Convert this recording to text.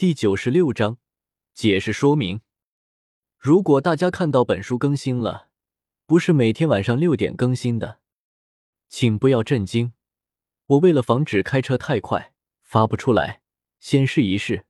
第九十六章解释说明。如果大家看到本书更新了不是每天晚上六点更新的请不要震惊我为了防止开车太快发不出来先试一试。